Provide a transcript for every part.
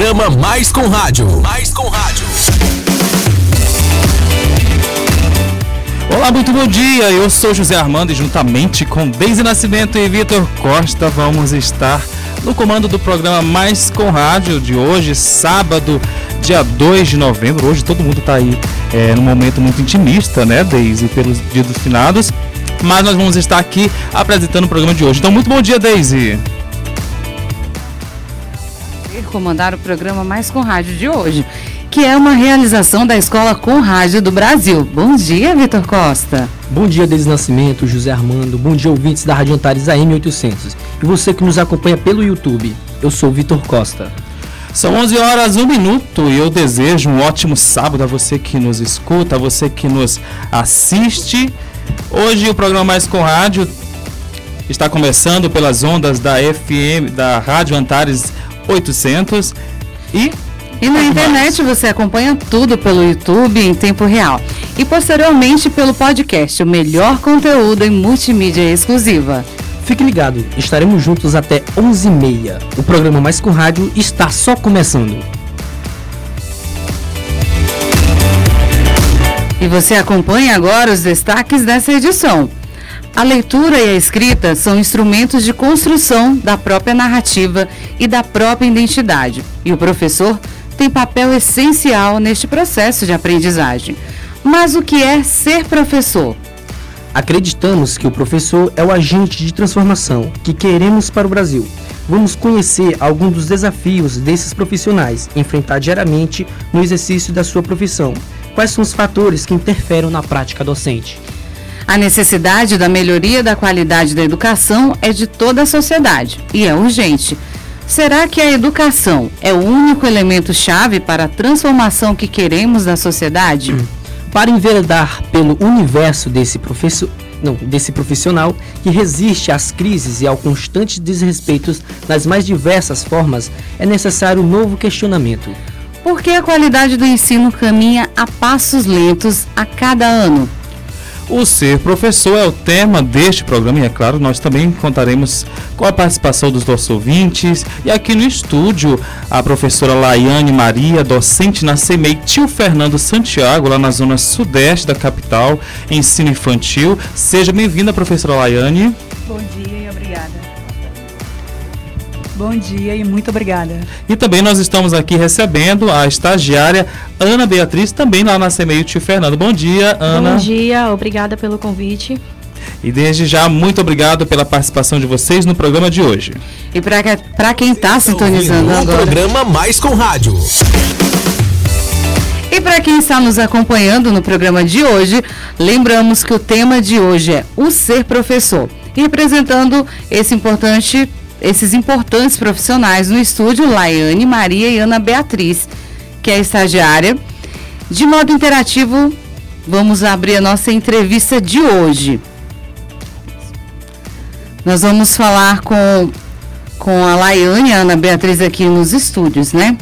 programa Mais com Rádio. Mais com Rádio. Olá, muito bom dia. Eu sou José Armando e juntamente com Deise Nascimento e Vitor Costa vamos estar no comando do programa Mais com Rádio de hoje, sábado, dia 2 de novembro. Hoje todo mundo está aí é, num momento muito intimista, né, Deise, pelos dias dos finados. Mas nós vamos estar aqui apresentando o programa de hoje. Então, muito bom dia, Deise comandar o programa Mais com Rádio de hoje, que é uma realização da Escola Com Rádio do Brasil. Bom dia, Vitor Costa. Bom dia, Denis Nascimento, José Armando. Bom dia, ouvintes da Rádio Antares AM 800. E você que nos acompanha pelo YouTube. Eu sou Vitor Costa. São 11 horas, 1 minuto e eu desejo um ótimo sábado a você que nos escuta, a você que nos assiste. Hoje o programa Mais com Rádio está começando pelas ondas da FM, da Rádio Antares 800 e e na internet você acompanha tudo pelo YouTube em tempo real. E posteriormente pelo podcast, o melhor conteúdo em multimídia exclusiva. Fique ligado, estaremos juntos até 11h30. O programa Mais com Rádio está só começando. E você acompanha agora os destaques dessa edição. A leitura e a escrita são instrumentos de construção da própria narrativa e da própria identidade, e o professor tem papel essencial neste processo de aprendizagem. Mas o que é ser professor? Acreditamos que o professor é o agente de transformação que queremos para o Brasil. Vamos conhecer alguns dos desafios desses profissionais enfrentar diariamente no exercício da sua profissão. Quais são os fatores que interferem na prática docente? A necessidade da melhoria da qualidade da educação é de toda a sociedade e é urgente. Será que a educação é o único elemento-chave para a transformação que queremos da sociedade? Para enveredar pelo universo desse professor, não, desse profissional que resiste às crises e ao constante desrespeito nas mais diversas formas, é necessário um novo questionamento. Por que a qualidade do ensino caminha a passos lentos a cada ano? O Ser Professor é o tema deste programa e, é claro, nós também contaremos com a participação dos nossos ouvintes. E aqui no estúdio, a professora Laiane Maria, docente na CEMEI Tio Fernando Santiago, lá na zona sudeste da capital, ensino infantil. Seja bem-vinda, professora Laiane. Bom dia. Bom dia e muito obrigada. E também nós estamos aqui recebendo a estagiária Ana Beatriz, também lá na CMEI Tio Fernando. Bom dia, Ana. Bom dia, obrigada pelo convite. E desde já, muito obrigado pela participação de vocês no programa de hoje. E para quem está sintonizando agora... O programa Mais com Rádio. E para quem está nos acompanhando no programa de hoje, lembramos que o tema de hoje é o ser professor. E representando esse importante esses importantes profissionais no estúdio, Laiane Maria e Ana Beatriz, que é estagiária. De modo interativo, vamos abrir a nossa entrevista de hoje. Nós vamos falar com, com a Laiane e a Ana Beatriz aqui nos estúdios, né?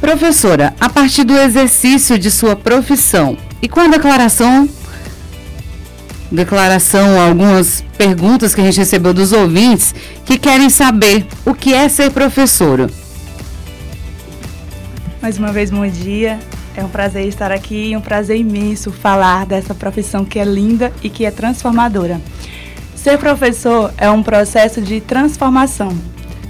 Professora, a partir do exercício de sua profissão e com a declaração declaração, algumas perguntas que a gente recebeu dos ouvintes que querem saber o que é ser professora. Mais uma vez, bom dia. É um prazer estar aqui e um prazer imenso falar dessa profissão que é linda e que é transformadora. Ser professor é um processo de transformação.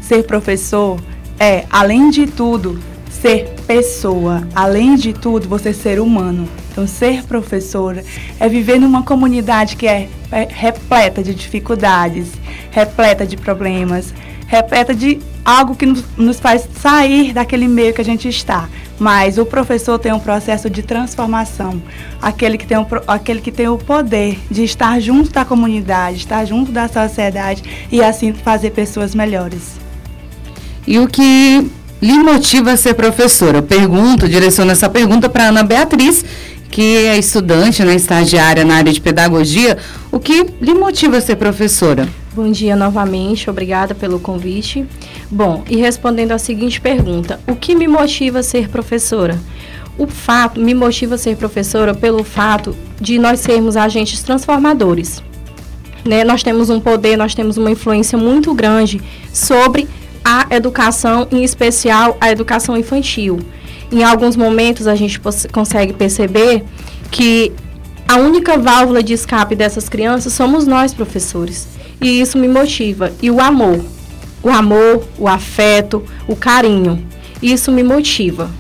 Ser professor é, além de tudo, ser pessoa. Além de tudo, você ser humano. Então, ser professora é viver numa comunidade que é, é repleta de dificuldades, repleta de problemas, repleta de algo que nos, faz sair daquele meio que a gente está. Mas o professor tem um processo de transformação, aquele que tem o, aquele que tem o poder de estar junto da comunidade, estar junto da sociedade e assim fazer pessoas melhores. E o que lhe motiva a ser professora? Eu pergunto, direciono essa pergunta para Ana Beatriz, que é estudante, né, estagiária na área de pedagogia. O que lhe motiva a ser professora? Bom dia novamente, obrigada pelo convite. Bom, e respondendo à seguinte pergunta: o que me motiva a ser professora? O fato me motiva a ser professora pelo fato de nós sermos agentes transformadores. Né? Nós temos um poder, nós temos uma influência muito grande sobre a educação, em especial a educação infantil. Em alguns momentos a gente consegue perceber que a única válvula de escape dessas crianças somos nós, professores. E isso me motiva. E o amor. O amor, o afeto, o carinho. Isso me motiva.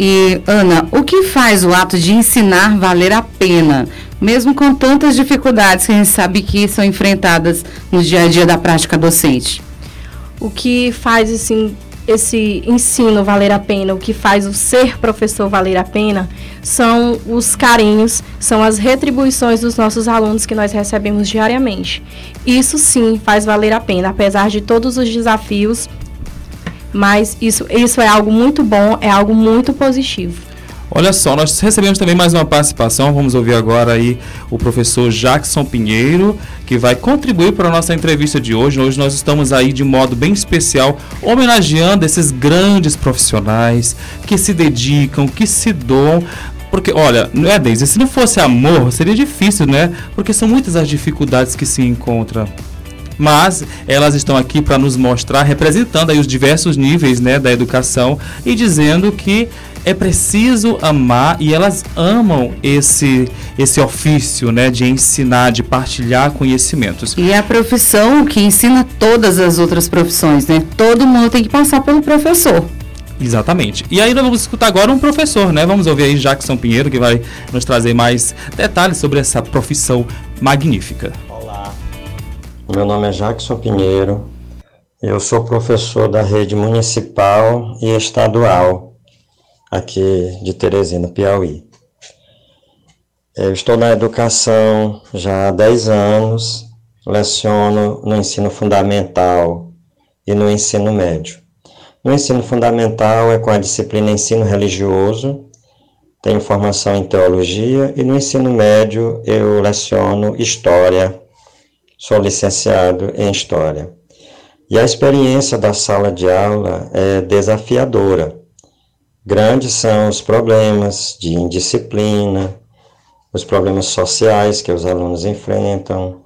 E, Ana, o que faz o ato de ensinar valer a pena? Mesmo com tantas dificuldades que a gente sabe que são enfrentadas no dia a dia da prática docente. O que faz assim, esse ensino valer a pena, o que faz o ser professor valer a pena, são os carinhos, são as retribuições dos nossos alunos que nós recebemos diariamente. Isso sim faz valer a pena, apesar de todos os desafios, mas isso, isso é algo muito bom, é algo muito positivo. Olha só, nós recebemos também mais uma participação. Vamos ouvir agora aí o professor Jackson Pinheiro, que vai contribuir para a nossa entrevista de hoje. Hoje nós estamos aí de modo bem especial, homenageando esses grandes profissionais que se dedicam, que se doam porque, olha, não é, Deise? Se não fosse amor, seria difícil, né? Porque são muitas as dificuldades que se encontram mas elas estão aqui para nos mostrar, representando aí os diversos níveis né, da educação e dizendo que é preciso amar e elas amam esse esse ofício, né, de ensinar, de partilhar conhecimentos. E é a profissão que ensina todas as outras profissões, né? Todo mundo tem que passar pelo professor. Exatamente. E aí nós vamos escutar agora um professor, né? Vamos ouvir aí Jackson Pinheiro que vai nos trazer mais detalhes sobre essa profissão magnífica. Meu nome é Jackson Pinheiro, eu sou professor da rede municipal e estadual aqui de Teresina, Piauí. Eu estou na educação já há 10 anos, leciono no ensino fundamental e no ensino médio. No ensino fundamental é com a disciplina ensino religioso, tenho formação em teologia e no ensino médio eu leciono história sou licenciado em História. E a experiência da sala de aula é desafiadora. Grandes são os problemas de indisciplina, os problemas sociais que os alunos enfrentam,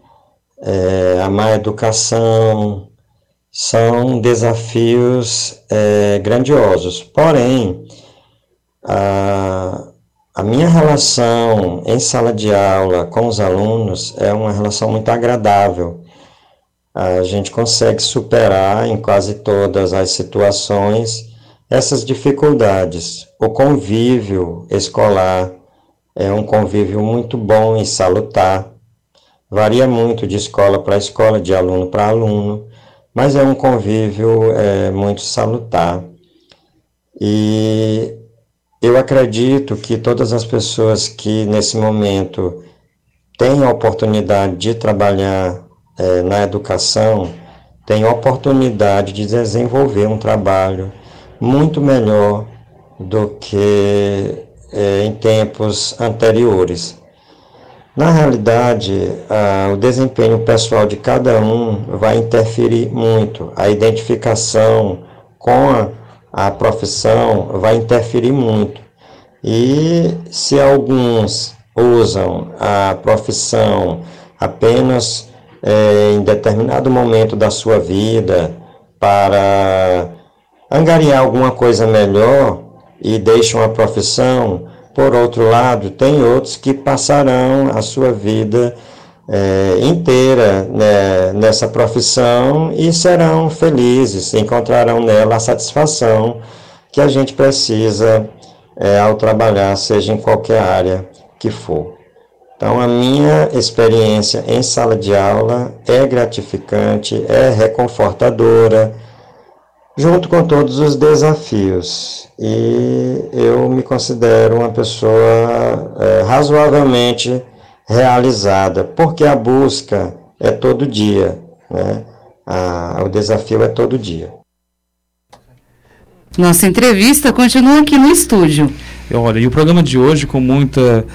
é, a má educação, são desafios é, grandiosos. Porém, a, a minha relação em sala de aula com os alunos é uma relação muito agradável. A gente consegue superar em quase todas as situações essas dificuldades. O convívio escolar é um convívio muito bom e salutar. Varia muito de escola para escola, de aluno para aluno, mas é um convívio é, muito salutar. E eu acredito que todas as pessoas que nesse momento têm a oportunidade de trabalhar é, na educação têm a oportunidade de desenvolver um trabalho muito melhor do que é, em tempos anteriores. Na realidade, o desempenho pessoal de cada um vai interferir muito. A identificação com a a profissão vai interferir muito. E se alguns usam a profissão apenas é, em determinado momento da sua vida para angariar alguma coisa melhor e deixam a profissão, por outro lado, tem outros que passarão a sua vida é, inteira né, nessa profissão e serão felizes, encontrarão nela a satisfação que a gente precisa é, ao trabalhar, seja em qualquer área que for. Então, a minha experiência em sala de aula é gratificante, é reconfortadora, junto com todos os desafios. E eu me considero uma pessoa é, razoavelmente realizada, porque a busca é todo dia, né? A, o desafio é todo dia. Nossa entrevista continua aqui no estúdio. Olha, e o programa de hoje, com muita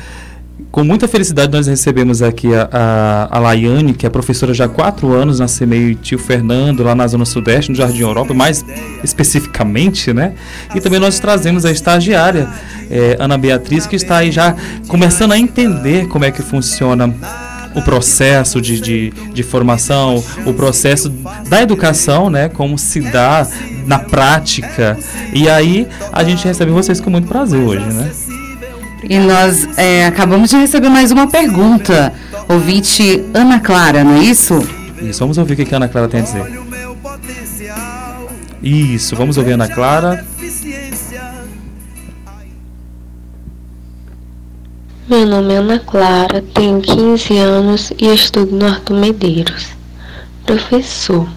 com muita felicidade, nós recebemos aqui a, a, a Laiane, que é professora já há quatro anos na CMEI Tio Fernando, lá na Zona Sudeste, no Jardim Europa, mais especificamente, né? E também nós trazemos a estagiária, é, Ana Beatriz, que está aí já começando a entender como é que funciona o processo de, de, de formação, o processo da educação, né? Como se dá na prática. E aí a gente recebe vocês com muito prazer hoje, né? E nós é, acabamos de receber mais uma pergunta. Ouvinte Ana Clara, não é isso? Isso, vamos ouvir o que a Ana Clara tem a dizer. Isso, vamos ouvir a Ana Clara. Meu nome é Ana Clara, tenho 15 anos e estudo no Arthur Medeiros. Professor,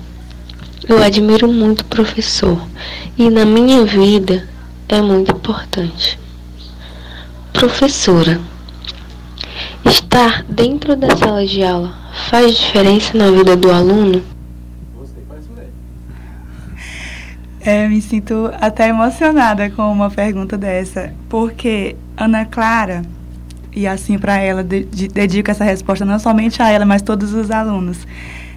eu admiro muito o professor e na minha vida é muito importante. Professora, estar dentro da sala de aula faz diferença na vida do aluno? É, me sinto até emocionada com uma pergunta dessa, porque Ana Clara, e assim para ela, de, de, dedico essa resposta não somente a ela, mas todos os alunos,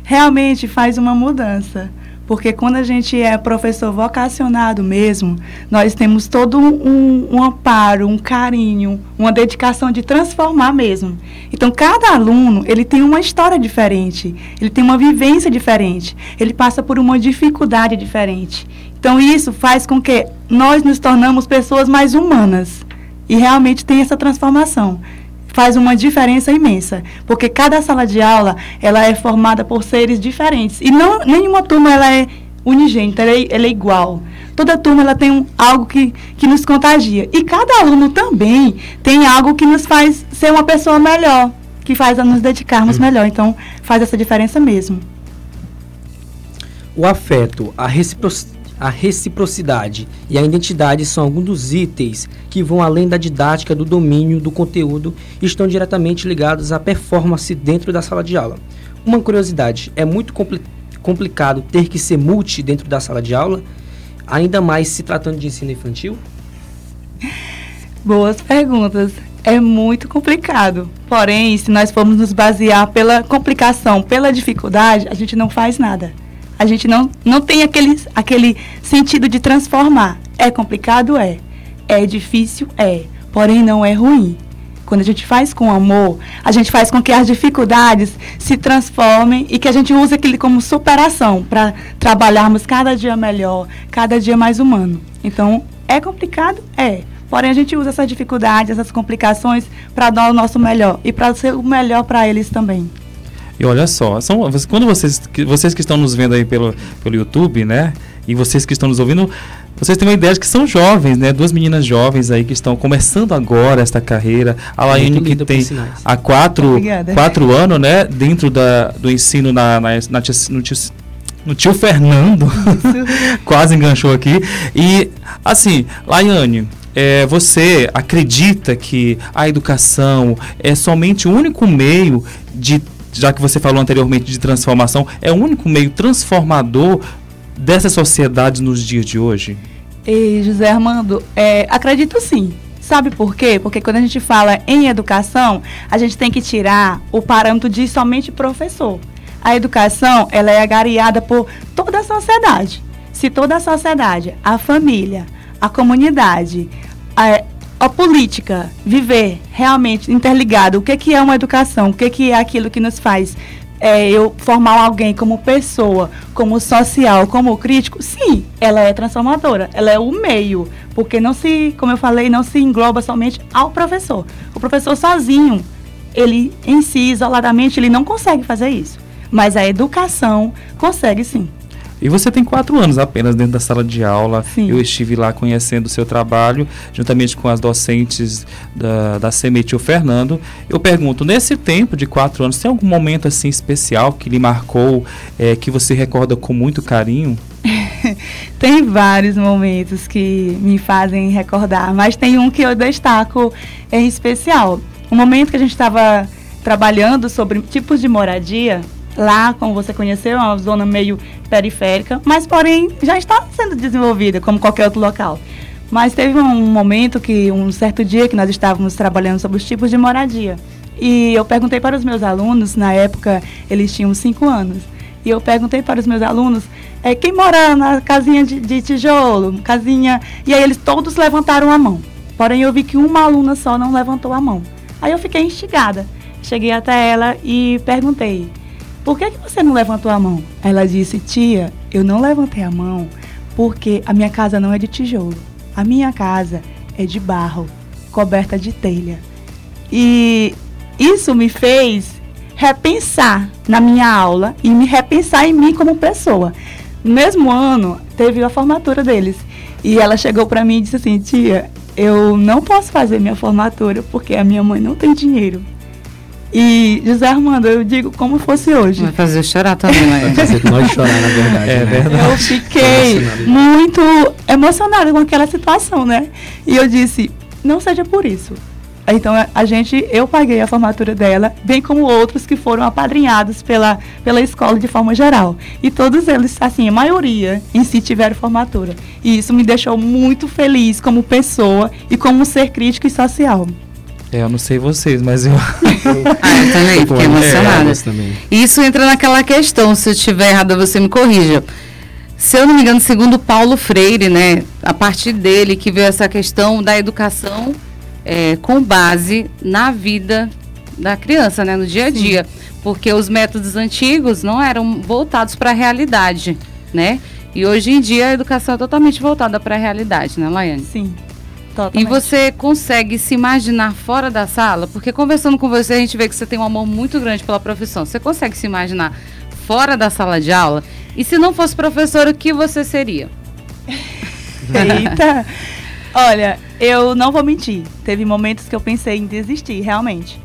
realmente faz uma mudança. Porque quando a gente é professor vocacionado mesmo, nós temos todo um, um, amparo, um carinho, uma dedicação de transformar mesmo. Então, cada aluno, ele tem uma história diferente, ele tem uma vivência diferente, ele passa por uma dificuldade diferente. Então, isso faz com que nós nos tornamos pessoas mais humanas. E realmente tem essa transformação faz uma diferença imensa, porque cada sala de aula ela é formada por seres diferentes e não nenhuma turma ela é unigênita, ela é, ela é igual. Toda turma ela tem um, algo que, que nos contagia e cada aluno também tem algo que nos faz ser uma pessoa melhor, que faz a nos dedicarmos melhor. Então faz essa diferença mesmo. O afeto, a reciprocidade a reciprocidade e a identidade são alguns dos itens que vão além da didática do domínio do conteúdo e estão diretamente ligados à performance dentro da sala de aula. Uma curiosidade, é muito compli complicado ter que ser multi dentro da sala de aula, ainda mais se tratando de ensino infantil? Boas perguntas. É muito complicado. Porém, se nós formos nos basear pela complicação, pela dificuldade, a gente não faz nada a gente não, não tem aquele, aquele sentido de transformar. É complicado? É. É difícil? É. Porém, não é ruim. Quando a gente faz com amor, a gente faz com que as dificuldades se transformem e que a gente use aquilo como superação para trabalharmos cada dia melhor, cada dia mais humano. Então, é complicado? É. Porém, a gente usa essas dificuldades, essas complicações para dar o nosso melhor e para ser o melhor para eles também. E olha só, são, quando vocês, vocês que estão nos vendo aí pelo, pelo YouTube, né? E vocês que estão nos ouvindo, vocês têm uma ideia de que são jovens, né? Duas meninas jovens aí que estão começando agora esta carreira. A Laine que tem há quatro, quatro anos, né? Dentro da, do ensino na, na, na no, tio, no tio Fernando. Quase enganchou aqui. E, assim, Laiane, é, você acredita que a educação é somente o único meio de já que você falou anteriormente de transformação, é o único meio transformador dessa sociedade nos dias de hoje? E José Armando, é, acredito sim. Sabe por quê? Porque quando a gente fala em educação, a gente tem que tirar o parâmetro de somente professor. A educação, ela é agariada por toda a sociedade. Se toda a sociedade, a família, a comunidade, a, a política, viver realmente interligado, o que, que é uma educação, o que, que é aquilo que nos faz é, eu formar alguém como pessoa, como social, como crítico, sim, ela é transformadora, ela é o meio, porque não se, como eu falei, não se engloba somente ao professor. O professor sozinho, ele em si, isoladamente, ele não consegue fazer isso, mas a educação consegue sim. E você tem quatro anos apenas dentro da sala de aula. Sim. Eu estive lá conhecendo o seu trabalho, juntamente com as docentes da, da CEMET o Fernando. Eu pergunto, nesse tempo de quatro anos, tem algum momento assim especial que lhe marcou, é, que você recorda com muito carinho? tem vários momentos que me fazem recordar, mas tem um que eu destaco em especial. O momento que a gente estava trabalhando sobre tipos de moradia, lá, como você conheceu, é uma zona meio periférica, mas porém já está sendo desenvolvida como qualquer outro local. Mas teve um momento que, um certo dia que nós estávamos trabalhando sobre os tipos de moradia. E eu perguntei para os meus alunos, na época eles tinham cinco anos, e eu perguntei para os meus alunos é, quem mora na casinha de, de tijolo, casinha. E aí eles todos levantaram a mão. Porém eu vi que uma aluna só não levantou a mão. Aí eu fiquei instigada cheguei até ela e perguntei: por que, que você não levantou a mão? Ela disse: tia, eu não levantei a mão porque a minha casa não é de tijolo. A minha casa é de barro, coberta de telha. E isso me fez repensar na minha aula e me repensar em mim como pessoa. No mesmo ano, teve a formatura deles. E ela chegou para mim e disse assim: Tia, eu não posso fazer minha formatura porque a minha mãe não tem dinheiro. E José Armando, eu digo como fosse hoje. Vai fazer eu chorar também, né? Vai fazer nós chorar, na verdade. É né? verdade. Eu fiquei muito emocionada com aquela situação, né? E eu disse, não seja por isso. Então a- gente, eu paguei a formatura dela, bem como outros que foram apadrinhados pela, pela escola de forma geral. E todos eles, assim, a maioria em si tiveram formatura. E isso me deixou muito feliz como pessoa e como ser crítico e social. É, eu não sei vocês, mas eu. Ah, eu também, fiquei É, emocionada. nós também. Isso entra naquela questão, se eu estiver errada, você me corrija. Se eu não me engano, segundo Paulo Freire, né, a partir dele que veio essa questão da educação é, com base na vida da criança, né, no dia a dia, porque os métodos antigos não eram voltados para a realidade, né? E hoje em dia a educação é totalmente voltada para a realidade, né, Laiane? Sim. E Totalmente. você consegue se imaginar fora da sala? Porque conversando com você, a gente vê que você tem um amor muito grande pela profissão. Você consegue se imaginar fora da sala de aula? E se não fosse professor, o que você seria? Eita! Olha, eu não vou mentir. Teve momentos que eu pensei em desistir, realmente.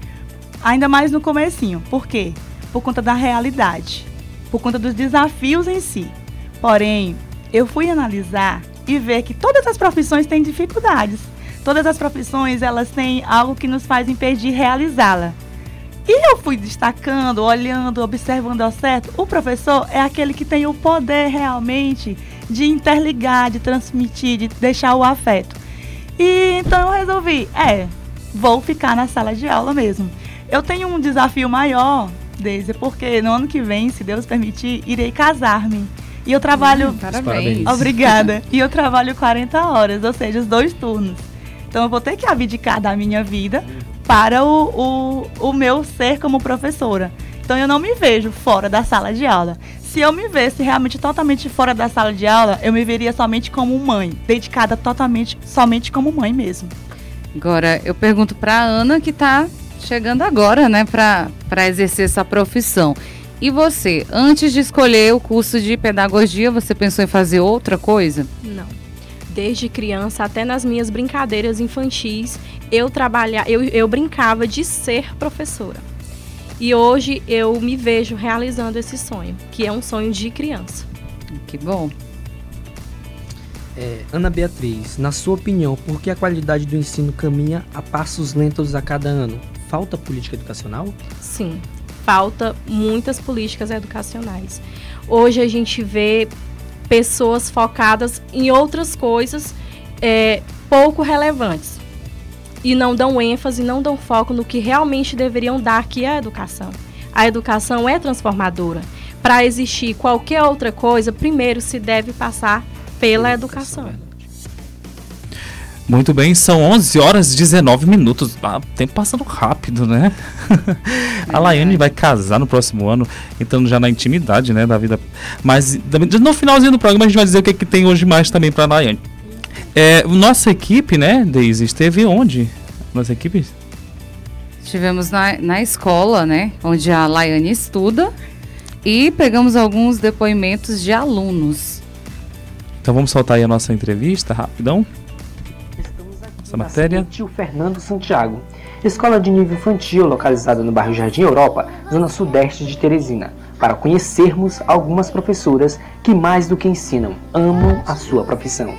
Ainda mais no comecinho. Por quê? Por conta da realidade. Por conta dos desafios em si. Porém, eu fui analisar e ver que todas as profissões têm dificuldades. Todas as profissões, elas têm algo que nos faz impedir realizá-la. E eu fui destacando, olhando, observando ao certo. O professor é aquele que tem o poder realmente de interligar, de transmitir, de deixar o afeto. E então eu resolvi, é, vou ficar na sala de aula mesmo. Eu tenho um desafio maior, Deise, porque no ano que vem, se Deus permitir, irei casar-me. E eu trabalho. Parabéns. Obrigada. E eu trabalho 40 horas, ou seja, os dois turnos. Então eu vou ter que abdicar da minha vida para o, o, o meu ser como professora. Então eu não me vejo fora da sala de aula. Se eu me visse realmente totalmente fora da sala de aula, eu me veria somente como mãe, dedicada totalmente, somente como mãe mesmo. Agora, eu pergunto para Ana, que está chegando agora, né, para exercer essa profissão. E você, antes de escolher o curso de pedagogia, você pensou em fazer outra coisa? Não. Desde criança, até nas minhas brincadeiras infantis, eu trabalha, eu, eu brincava de ser professora. E hoje eu me vejo realizando esse sonho, que é um sonho de criança. Que bom. É, Ana Beatriz, na sua opinião, por que a qualidade do ensino caminha a passos lentos a cada ano? Falta política educacional? Sim, falta muitas políticas educacionais. Hoje a gente vê pessoas focadas em outras coisas é, pouco relevantes e não dão ênfase, não dão foco no que realmente deveriam dar, que é a educação. A educação é transformadora. Para existir qualquer outra coisa, primeiro se deve passar pela educação. Muito bem, são 11 horas e 19 minutos. Ah, o tempo passando rápido, né? a Laiane vai casar no próximo ano, entrando já na intimidade, né, da vida. Mas no finalzinho do programa a gente vai dizer o que, que tem hoje mais também para a Laiane. É, nossa equipe, né, Deise, esteve onde? Nossa equipe? Estivemos na, na escola, né, onde a Laiane estuda, e pegamos alguns depoimentos de alunos. Então vamos soltar aí a nossa entrevista, rapidão. Essa matéria. Tio Fernando Santiago, escola de nível infantil localizada no bairro Jardim Europa, zona sudeste de Teresina, para conhecermos algumas professoras que mais do que ensinam, amam a sua profissão.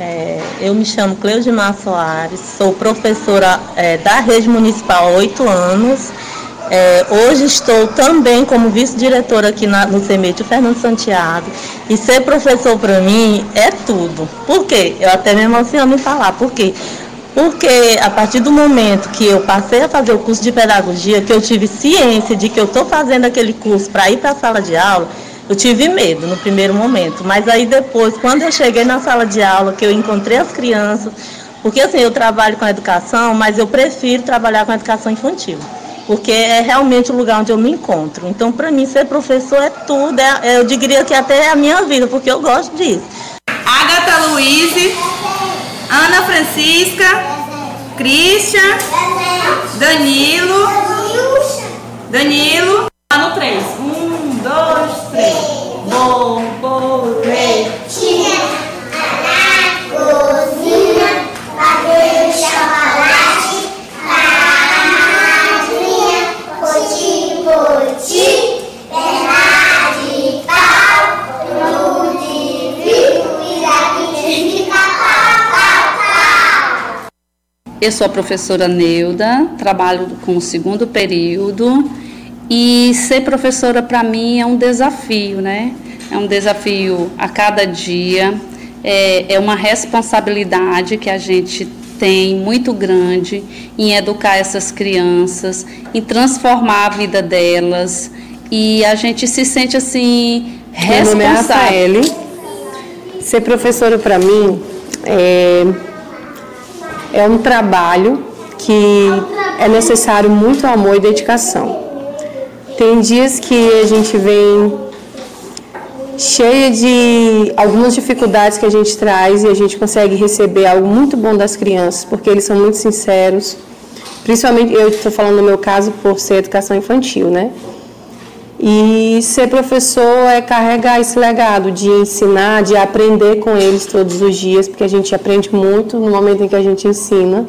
É, eu me chamo Cleudimar Soares, sou professora é, da rede municipal há oito anos. É, hoje estou também como vice-diretora aqui na, no CEMET Fernando Santiago. E ser professor para mim é tudo. Por quê? Eu até me emociono em falar. Por quê? Porque a partir do momento que eu passei a fazer o curso de pedagogia, que eu tive ciência de que eu estou fazendo aquele curso para ir para a sala de aula, Eu tive medo no primeiro momento, mas aí depois, quando eu cheguei na sala de aula, que eu encontrei as crianças, porque assim, eu trabalho com educação, mas eu prefiro trabalhar com educação infantil, porque é realmente o lugar onde eu me encontro. Então, para mim, ser professor é tudo, é, eu diria que até é a minha vida, porque eu gosto disso. Agatha Luiz, Ana Francisca, Christian, Danilo, Danilo, lá no 3. Um, dois, três. Borboleta. Eu sou a professora Neuda, trabalho com o segundo período e ser professora para mim é um desafio, né? É um desafio a cada dia, é, é uma responsabilidade que a gente tem muito grande em educar essas crianças, em transformar a vida delas e a gente se sente assim Meu nome é responsável. Rafaele. Ser professora para mim é, é um trabalho que é necessário muito amor e dedicação. Tem dias que a gente vem cheia de algumas dificuldades que a gente traz e a gente consegue receber algo muito bom das crianças, porque eles são muito sinceros. Principalmente, eu estou falando no meu caso por ser educação infantil, né? E ser professor é carregar esse legado de ensinar, de aprender com eles todos os dias, porque a gente aprende muito no momento em que a gente ensina.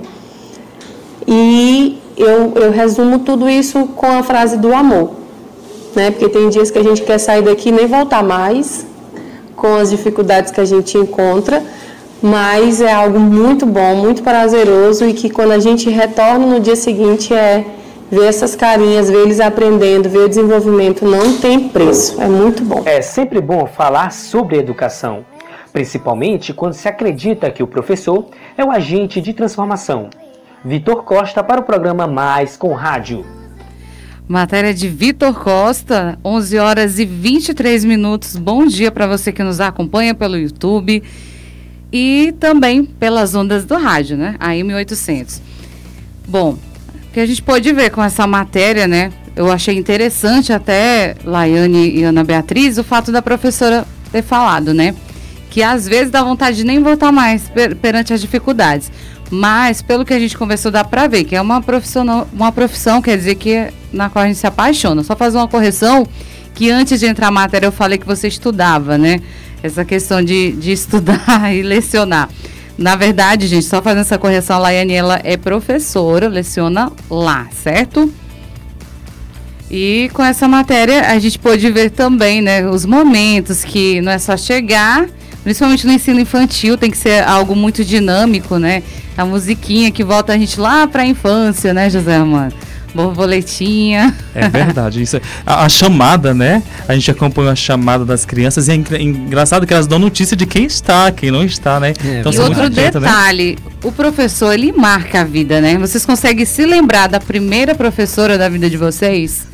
E eu, eu resumo tudo isso com a frase do amor, né? Porque tem dias que a gente quer sair daqui e nem voltar mais, com as dificuldades que a gente encontra, mas é algo muito bom, muito prazeroso e que quando a gente retorna no dia seguinte é ver essas carinhas, ver eles aprendendo, ver o desenvolvimento, não tem preço. É muito bom. É sempre bom falar sobre educação, principalmente quando se acredita que o professor é o agente de transformação. Vitor Costa para o programa Mais com Rádio. Matéria de Vitor Costa, 11 horas e 23 minutos. Bom dia para você que nos acompanha pelo YouTube e também pelas ondas do rádio, né? AM 800. Bom, que a gente pode ver com essa matéria, né? Eu achei interessante até, Laiane e Ana Beatriz, o fato da professora ter falado, né? Que às vezes dá vontade de nem voltar mais per perante as dificuldades. Mas, pelo que a gente conversou, dá pra ver que é uma uma profissão, quer dizer, que na qual a gente se apaixona. Só fazer uma correção, que antes de entrar a matéria eu falei que você estudava, né? Essa questão de, de estudar e lecionar. Na verdade, gente, só fazendo essa correção, a Laiane, ela é professora, leciona lá, certo? E com essa matéria a gente pôde ver também, né, os momentos que não é só chegar, principalmente no ensino infantil, tem que ser algo muito dinâmico, né? A musiquinha que volta a gente lá para a infância, né, José Armando? Borboletinha. É verdade. Isso é- a, a chamada, né? A gente acompanha a chamada das crianças e é engra- engraçado que elas dão notícia de quem está, quem não está, né? e são muito outro né? detalhe, o professor ele marca a vida, né? Vocês conseguem se lembrar da primeira professora da vida de vocês?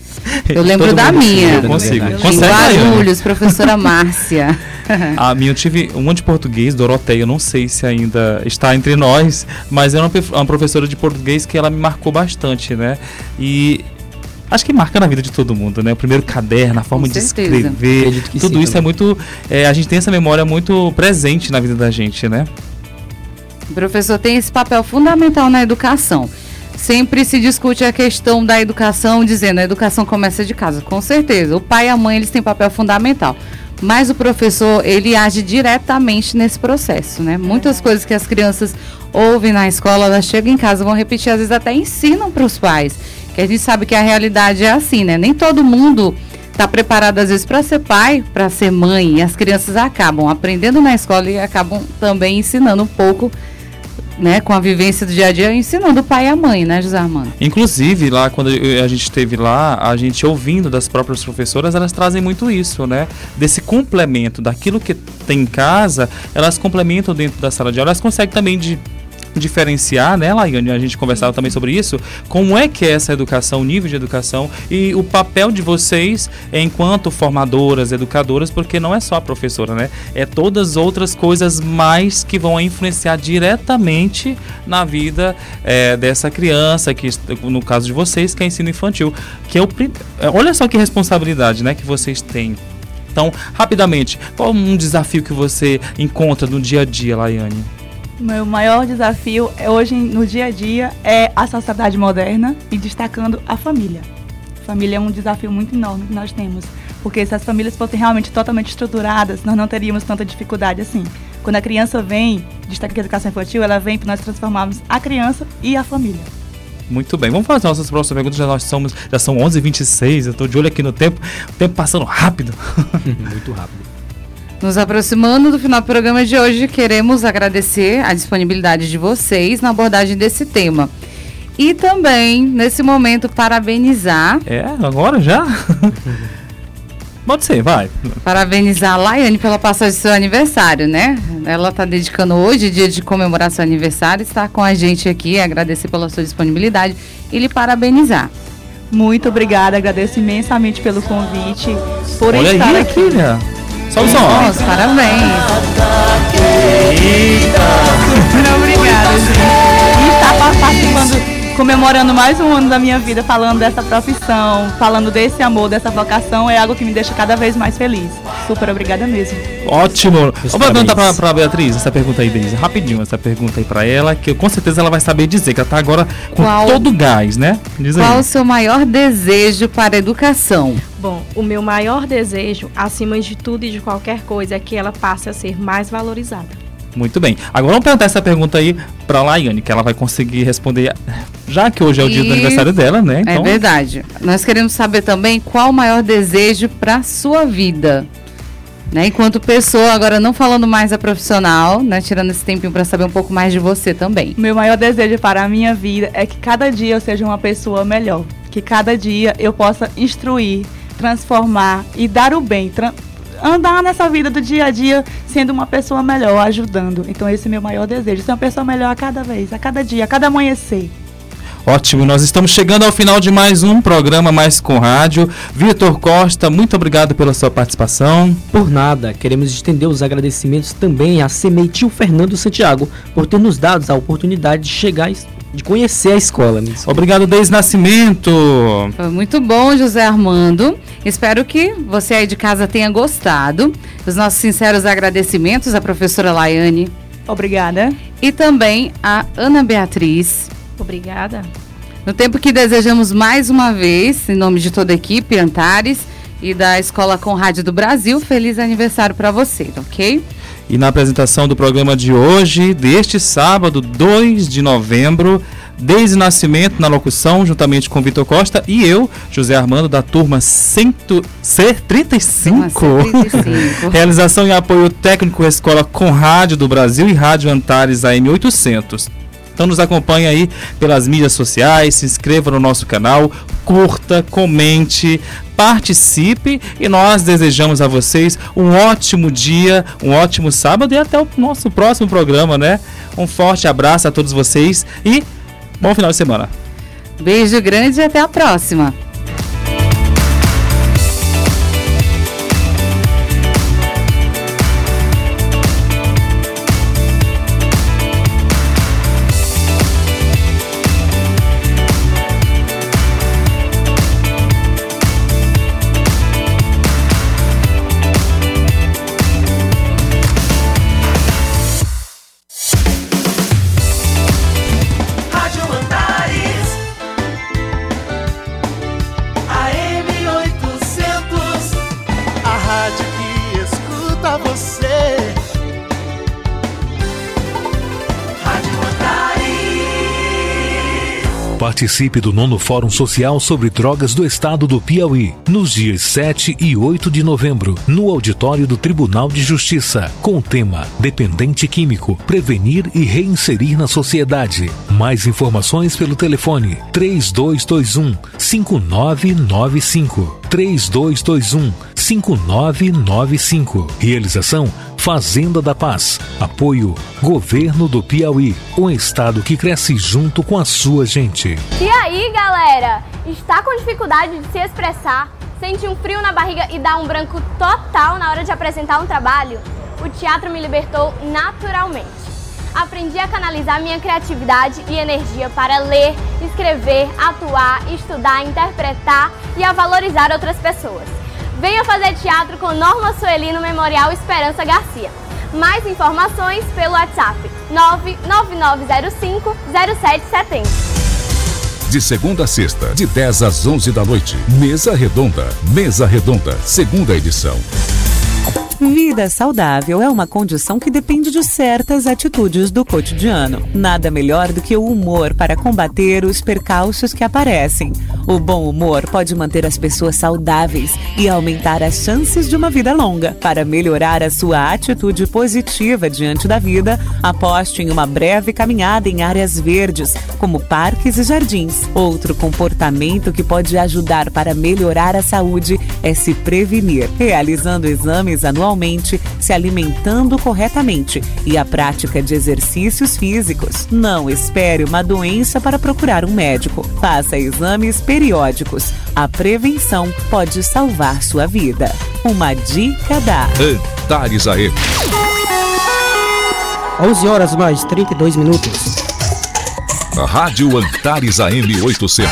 Eu lembro da mundo minha. Eu consigo. Em? Guarulhos, professora Márcia. A minha eu tive uma de português, Doroteia, eu não sei se ainda está entre nós, mas é uma, professora de português que ela me marcou bastante, né? E acho que marca na vida de todo mundo, né? O primeiro caderno, a forma Com de certeza. escrever, tudo sim isso é também. muito. é, a gente tem essa memória muito presente na vida da gente, né? O professor tem esse papel fundamental na educação. Sempre se discute a questão da educação, dizendo a educação começa de casa. Com certeza, o pai e a mãe eles têm papel fundamental. Mas o professor, ele age diretamente nesse processo, né? Muitas coisas que as crianças ouvem na escola, elas chegam em casa, vão repetir, às vezes até ensinam para os pais. Que a gente sabe que a realidade é assim, né? Nem todo mundo está preparado, às vezes, para ser pai, para ser mãe. E as crianças acabam aprendendo na escola e acabam também ensinando um pouco né, com a vivência do dia a dia, ensinando o pai e a mãe, né, José Armando? Inclusive, lá quando a gente esteve lá, a gente ouvindo das próprias professoras, elas trazem muito isso, né? Desse complemento daquilo que tem em casa, elas complementam dentro da sala de aula. Elas conseguem também de diferenciar, né, Laiane? A gente conversava também sobre isso. Como é que é essa educação, o nível de educação e o papel de vocês enquanto formadoras, educadoras, porque não é só a professora, né? É todas as outras coisas mais que vão influenciar diretamente na vida é, dessa criança, que no caso de vocês, que é ensino infantil, que é o é, olha só que responsabilidade, né, que vocês têm. Então, rapidamente, qual um desafio que você encontra no dia a dia, Laiane? Meu maior desafio é hoje no dia a dia é a sociedade moderna e destacando a família. Família é um desafio muito enorme que nós temos, porque se as famílias fossem realmente totalmente estruturadas, nós não teríamos tanta dificuldade assim. Quando a criança vem, destaque a educação infantil, ela vem para nós transformarmos a criança e a família. Muito bem, vamos fazer nossas próximas perguntas. Já, nós somos, já são 11h26, eu estou de olho aqui no tempo. O tempo passando rápido. Muito rápido. Nos aproximando do final do programa de hoje, queremos agradecer a disponibilidade de vocês na abordagem desse tema. E também, nesse momento, parabenizar. É, agora já? Pode ser, vai. Parabenizar a Laiane pela passagem do seu aniversário, né? Ela está dedicando hoje, dia de comemorar seu aniversário, estar com a gente aqui, agradecer pela sua disponibilidade e lhe parabenizar. Muito obrigada, agradeço imensamente pelo convite, por Olha estar aí, aqui. filha. Sobe som. Nossa, parabéns. Muito obrigada, gente. E pa- participando, comemorando mais um ano da minha vida, falando dessa profissão, falando desse amor, dessa vocação, é algo que me deixa cada vez mais feliz. Super obrigada mesmo. Ótimo. Meus Vamos perguntar pra, pra Beatriz essa pergunta aí, Deise. Rapidinho, essa pergunta aí pra ela, que eu- com certeza ela vai saber dizer, que ela tá agora com Qual- todo o gás, né? Diz Qual aí. o seu maior desejo para a educação? Bom, o meu maior desejo, acima de tudo e de qualquer coisa, é que ela passe a ser mais valorizada. Muito bem. Agora vamos perguntar essa pergunta aí pra Laiane, que ela vai conseguir responder, já que hoje é o dia do aniversário dela, né? É verdade. Nós queremos saber também qual o maior desejo para sua vida. Né? Enquanto pessoa, agora não falando mais a profissional, né? Tirando esse tempinho para saber um pouco mais de você também. O meu maior desejo para a minha vida é que cada dia eu seja uma pessoa melhor. Que cada dia eu possa instruir, transformar e dar o bem. Andar nessa vida do dia a dia sendo uma pessoa melhor, ajudando. Então esse é o meu maior desejo. Ser uma pessoa melhor a cada vez, a cada dia, a cada amanhecer. Ótimo, nós estamos chegando ao final de mais um programa Mais com Rádio. Vitor Costa, muito obrigado pela sua participação. Por nada, queremos estender os agradecimentos também a Sementil Fernando Santiago por ter nos dado a oportunidade de chegar, de conhecer a escola. desculpe. Obrigado, Deise Nascimento. Foi muito bom, José Armando. Espero que você aí de casa tenha gostado. Os nossos sinceros agradecimentos à professora Laiane Obrigada. e também à Ana Beatriz. Obrigada. No tempo que desejamos mais uma vez, em nome de toda a equipe, Antares e da Escola com Rádio do Brasil, feliz aniversário para você, ok? E na apresentação do programa de hoje, deste sábado, 2 de novembro, Deise Nascimento na locução, juntamente com Vitor Costa e eu, José Armando, da turma cento... C35. Turma C35. Realização e apoio técnico Escola com Rádio do Brasil e Rádio Antares AM 800. Então nos acompanhe aí pelas mídias sociais, se inscreva no nosso canal, curta, comente, participe e nós desejamos a vocês um ótimo dia, um ótimo sábado e até o nosso próximo programa, né? Um forte abraço a todos vocês e bom final de semana. Beijo grande e até a próxima. Participe do nono Fórum Social sobre Drogas do Estado do Piauí, nos dias 7 e 8 de novembro, no auditório do Tribunal de Justiça, com o tema Dependente Químico, Prevenir e Reinserir na Sociedade. Mais informações pelo telefone 3221 5995. 3221 5995. Realização Fazenda da Paz. Apoio Governo do Piauí, um estado que cresce junto com a sua gente. E aí, galera? Está com dificuldade de se expressar? Sente um frio na barriga e dá um branco total na hora de apresentar um trabalho? O teatro me libertou naturalmente. Aprendi a canalizar minha criatividade e energia para ler, escrever, atuar, estudar, interpretar e a valorizar outras pessoas. Venha fazer teatro com Norma Sueli no Memorial Esperança Garcia. Mais informações pelo WhatsApp 99905 0770. De segunda a sexta, de 10 às 11 da noite. Mesa Redonda. Mesa Redonda, segunda edição. Vida saudável é uma condição que depende de certas atitudes do cotidiano. Nada melhor do que o humor para combater os percalços que aparecem. O bom humor pode manter as pessoas saudáveis e aumentar as chances de uma vida longa. Para melhorar a sua atitude positiva diante da vida, aposte em uma breve caminhada em áreas verdes, como parques e jardins. Outro comportamento que pode ajudar para melhorar a saúde é se prevenir, realizando exames anualmente, se alimentando corretamente e a prática de exercícios físicos. Não espere uma doença para procurar um médico. Faça exames periódicos. A prevenção pode salvar sua vida. Uma dica da Antares AM. 11 horas mais 32 minutos. Rádio Antares AM 800.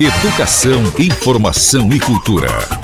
Educação, informação e cultura.